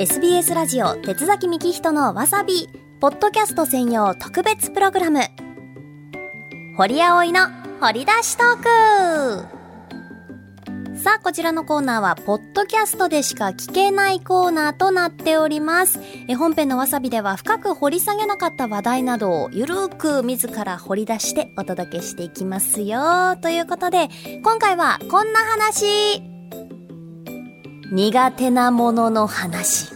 SBS ラジオ鉄崎幹人のわさびポッドキャスト専用特別プログラム堀葵の掘り出しトークさあ、こちらのコーナーは、ポッドキャストでしか聞けないコーナーとなっております。え本編のわさびでは、深く掘り下げなかった話題などを、ゆるーく自ら掘り出してお届けしていきますよ。ということで、今回は、こんな話苦手なものの話。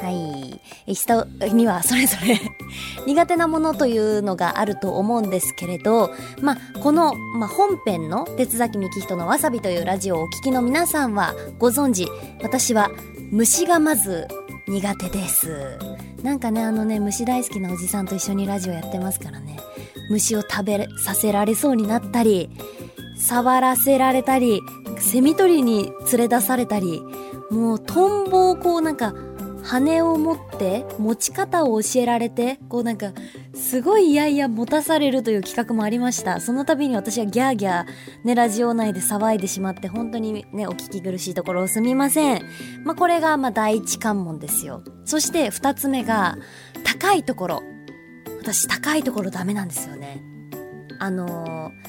はい。人にはそれぞれ 苦手なものというのがあると思うんですけれど、まあ、この、まあ、本編の鉄崎幹人のわさびというラジオをお聞きの皆さんはご存知、私は虫がまず苦手です。なんかね、あのね、虫大好きなおじさんと一緒にラジオやってますからね、虫を食べさせられそうになったり、触らせられたり、セミ取りに連れ出されたり、もうトンボをこうなんか羽を持って持ち方を教えられてこうなんかすごいいやいや持たされるという企画もありました。その度に私はギャーギャーねラジオ内で騒いでしまって本当にねお聞き苦しいところをすみません。まあこれがまあ第一関門ですよ。そして二つ目が高いところ。私高いところダメなんですよね。あのー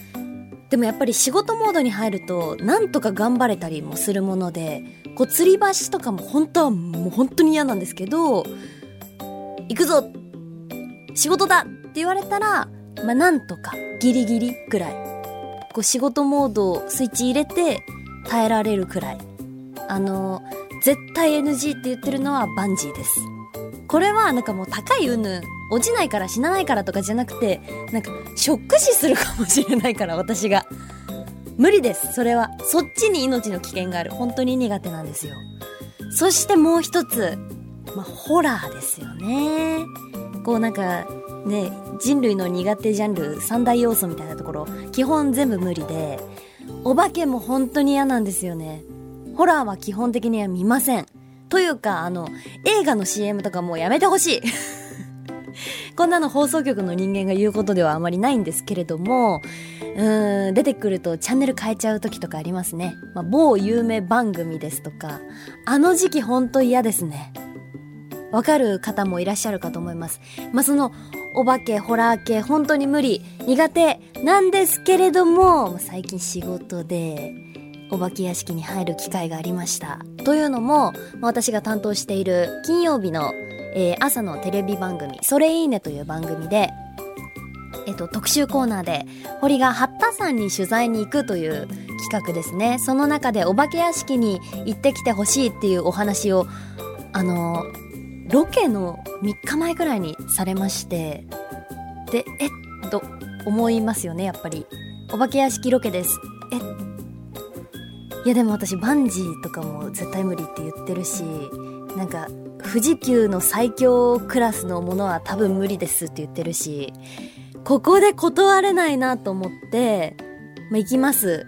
でもやっぱり仕事モードに入るとなんとか頑張れたりもするものでこう吊り橋とかも本当はもう本当に嫌なんですけど行くぞ仕事だって言われたらまあなんとかギリギリくらいこう仕事モードをスイッチ入れて耐えられるくらい。あの絶対 NG って言ってるのはバンジーです。これはなんかもう高い云々落ちないから死なないからとかじゃなくてなんかショック死するかもしれないから私が。無理です。それはそっちに命の危険がある。本当に苦手なんですよ。そしてもう一つまあホラーですよね。こうなんかね人類の苦手ジャンル三大要素みたいなところ基本全部無理でお化けも本当に嫌なんですよね。ホラーは基本的には見ません。というかあの映画の CM とかもうやめてほしい こんなの放送局の人間が言うことではあまりないんですけれども、うーん、出てくるとチャンネル変えちゃう時とかありますね。まあ、某有名番組ですとか、あの時期ほんと嫌ですね。わかる方もいらっしゃるかと思います。まあ、その、お化け、ホラー系、本当に無理、苦手なんですけれども、最近仕事で、お化け屋敷に入る機会がありました。というのも、私が担当している金曜日のえー、朝のテレビ番組、それいいねという番組で、えっと、特集コーナーで、堀が八田山に取材に行くという企画ですね。その中でお化け屋敷に行ってきてほしいっていうお話を、あの、ロケの3日前くらいにされまして、で、えっと、思いますよね、やっぱり。お化け屋敷ロケです。えいやでも私バンジーとかも絶対無理って言ってるし、なんか富士急の最強クラスのものは多分無理ですって言ってるし、ここで断れないなと思って、まあ、行きます。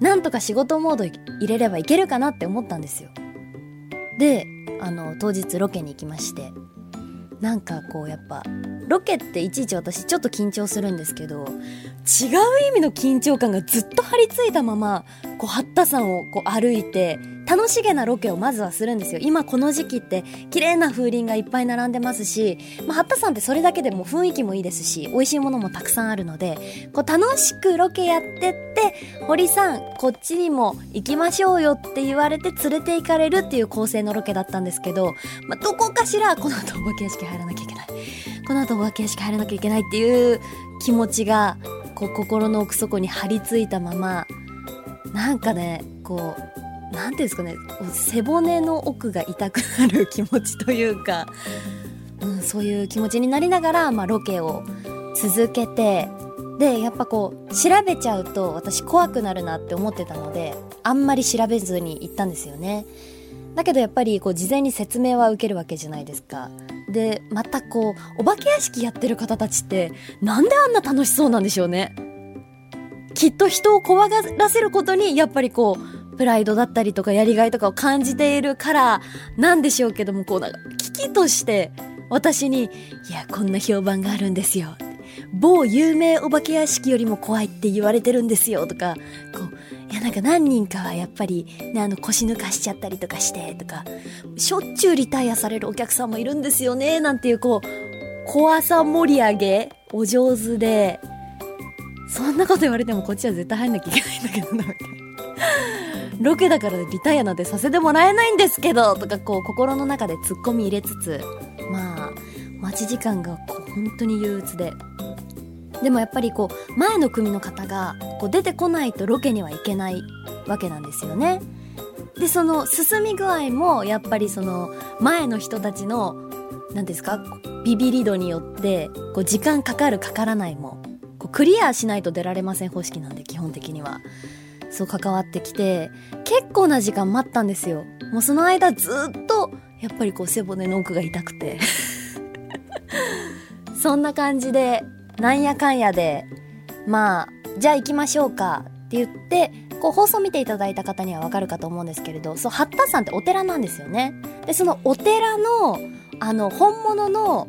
なんとか仕事モード入れればいけるかなって思ったんですよ。で、あの、当日ロケに行きまして、なんかこうやっぱ、ロケっていちいち私ちょっと緊張するんですけど、違う意味の緊張感がずっと張り付いたまま、こう、八田山をこう歩いて、楽しげなロケをまずはするんですよ。今この時期って綺麗な風鈴がいっぱい並んでますし、まあ、八田さんってそれだけでも雰囲気もいいですし、美味しいものもたくさんあるので、こう楽しくロケやってって、堀さん、こっちにも行きましょうよって言われて連れて行かれるっていう構成のロケだったんですけど、まあ、どこかしらこの後お化け屋敷入らなきゃいけない。この後お化け屋敷入らなきゃいけないっていう気持ちが、こう心の奥底に張り付いたまま、なんかね、こう、何ていうんですかね背骨の奥が痛くなる気持ちというか、うん、そういう気持ちになりながら、まあ、ロケを続けてでやっぱこう調べちゃうと私怖くなるなって思ってたのであんまり調べずに行ったんですよね。だけどやっぱりこう事前に説明は受けるわけじゃないですか。でまたこうお化け屋敷やってる方たちってなんであんな楽しそうなんでしょうね。きっと人を怖がらせることにやっぱりこうプライドだったりとかやりがいとかを感じているからなんでしょうけども、こうなんか、危機として私に、いや、こんな評判があるんですよ。某有名お化け屋敷よりも怖いって言われてるんですよとか、こう、いやなんか何人かはやっぱり、ね、あの腰抜かしちゃったりとかしてとか、しょっちゅうリタイアされるお客さんもいるんですよね、なんていうこう、怖さ盛り上げ、お上手で、そんなこと言われてもこっちは絶対入んなきゃいけないんだけどな、みたいな。ロケだからリタイアなんてさせてもらえないんですけどとかこう心の中でツッコミ入れつつまあ待ち時間がこう本当に憂鬱で。でもやっぱりこう前の組の方がこう出てこないとロケには行けないわけなんですよね。でその進み具合もやっぱりその前の人たちの何ですかビビリ度によってこう時間かかるかからないもこうクリアしないと出られません方式なんで基本的には。そう関わってきて結構な時間待ったんですよ。もうその間ずっとやっぱりこう背骨の奥が痛くて。そんな感じでなんやかんやでまあじゃあ行きましょうかって言ってこう放送見ていただいた方にはわかるかと思うんですけれどそう八田山ってお寺なんですよね。でそのお寺のあの本物の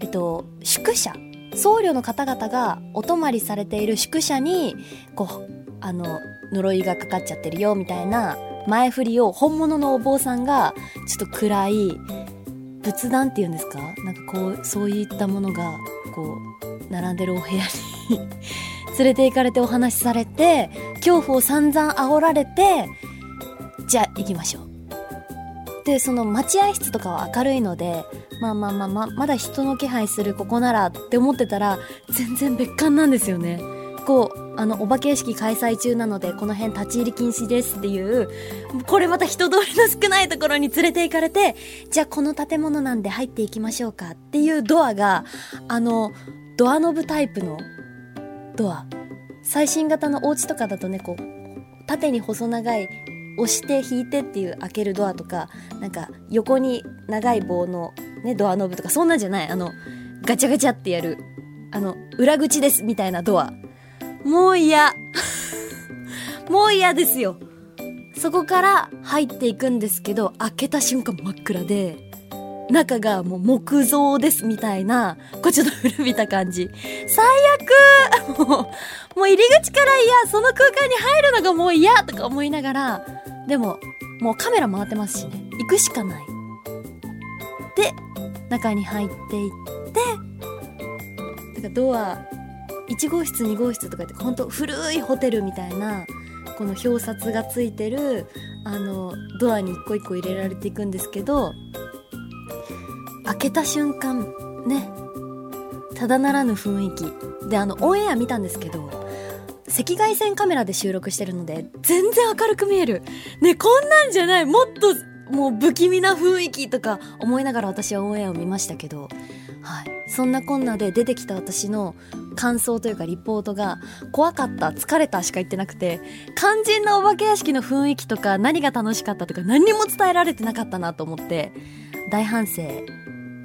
えっと宿舎僧侶の方々がお泊まりされている宿舎にこうあの呪いがかかっちゃってるよみたいな前振りを本物のお坊さんがちょっと暗い仏壇っていうんですか？なんかこうそういったものがこう並んでるお部屋に 連れて行かれてお話しされて恐怖を散々煽られてじゃあ行きましょう。でその待合室とかは明るいのでまあまあまあまあまだ人の気配するここならって思ってたら全然別館なんですよね。こうあのお化け屋敷開催中なのでこの辺立ち入り禁止ですっていう。これまた人通りの少ないところに連れて行かれてじゃあこの建物なんで入っていきましょうかっていうドアがあのドアノブタイプのドア最新型のお家とかだとねこう縦に細長い押して引いてっていう開けるドアとかなんか横に長い棒のねドアノブとかそんなんじゃない。あのガチャガチャってやるあの裏口ですみたいなドア。もう嫌 もう嫌ですよそこから入っていくんですけど開けた瞬間真っ暗で中がもう木造ですみたいな、こうちょっと古びた感じ。最悪 もう、もう入り口から嫌その空間に入るのがもう嫌とか思いながら、でも、もうカメラ回ってますしね。行くしかない。で、中に入っていって、なんかドア、1号室2号室とかってほんと古いホテルみたいな、この表札がついてる、あの、ドアに一個一個入れられていくんですけど、開けた瞬間ねただならぬ雰囲気。であのオンエア見たんですけど赤外線カメラで収録してるので全然明るく見える。ねこんなんじゃない。もっともう不気味な雰囲気とか思いながら私はオンエアを見ましたけどはい。そんなこんなで出てきた私の感想というかリポートが怖かった疲れたしか言ってなくて肝心なお化け屋敷の雰囲気とか何が楽しかったとか何にも伝えられてなかったなと思って大反省。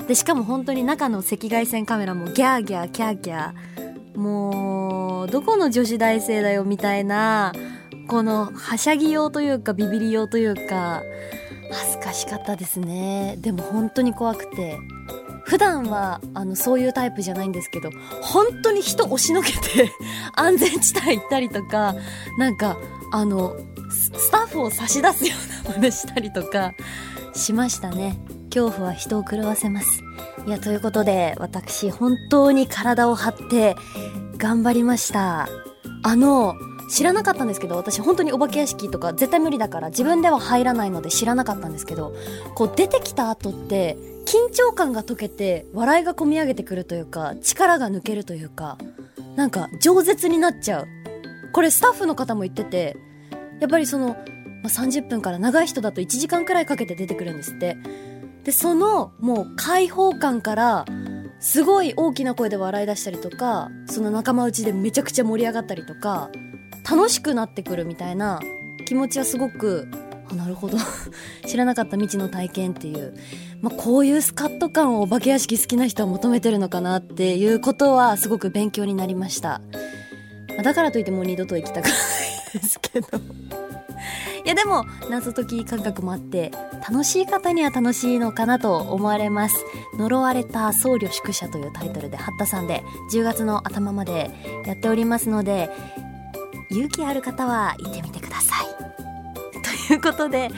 でしかも本当に中の赤外線カメラもギャーギャーキャーキャーもうどこの女子大生だよみたいなこのはしゃぎ用というかビビり用というか恥ずかしかったですね。でも本当に怖くて。普段はあのそういうタイプじゃないんですけど本当に人押しのけて 安全地帯行ったりとかなんかあのスタッフを差し出すような真似したりとかしましたね恐怖は人を狂わせます。いや、ということで、私、本当に体を張って頑張りました。あの、知らなかったんですけど、私本当にお化け屋敷とか絶対無理だから自分では入らないので知らなかったんですけど、こう出てきた後って、緊張感が解けて笑いがこみ上げてくるというか、力が抜けるというか、なんか饒舌になっちゃう。これスタッフの方も言ってて、やっぱりその、まあ、30分から長い人だと1時間くらいかけて出てくるんですって。でそのもう開放感からすごい大きな声で笑い出したりとかその仲間内でめちゃくちゃ盛り上がったりとか楽しくなってくるみたいな気持ちはすごくあなるほど。知らなかった未知の体験っていう、まあ、こういうスカッと感をお化け屋敷好きな人は求めてるのかなっていうことはすごく勉強になりました。だからといってもう二度と行きたくないですけど。いやでも謎解き感覚もあって楽しい方には楽しいのかなと思われます。呪われた僧侶宿舎というタイトルで八田さんで10月の頭までやっておりますので勇気ある方は行ってみてください。ということで、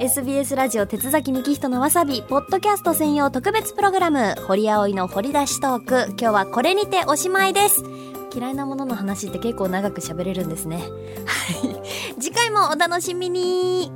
SBS ラジオ鉄崎幹人のわさび、ポッドキャスト専用特別プログラム、堀葵の掘り出しトーク。今日はこれにておしまいです。嫌いなものの話って結構長く喋れるんですね。はい。次回もお楽しみに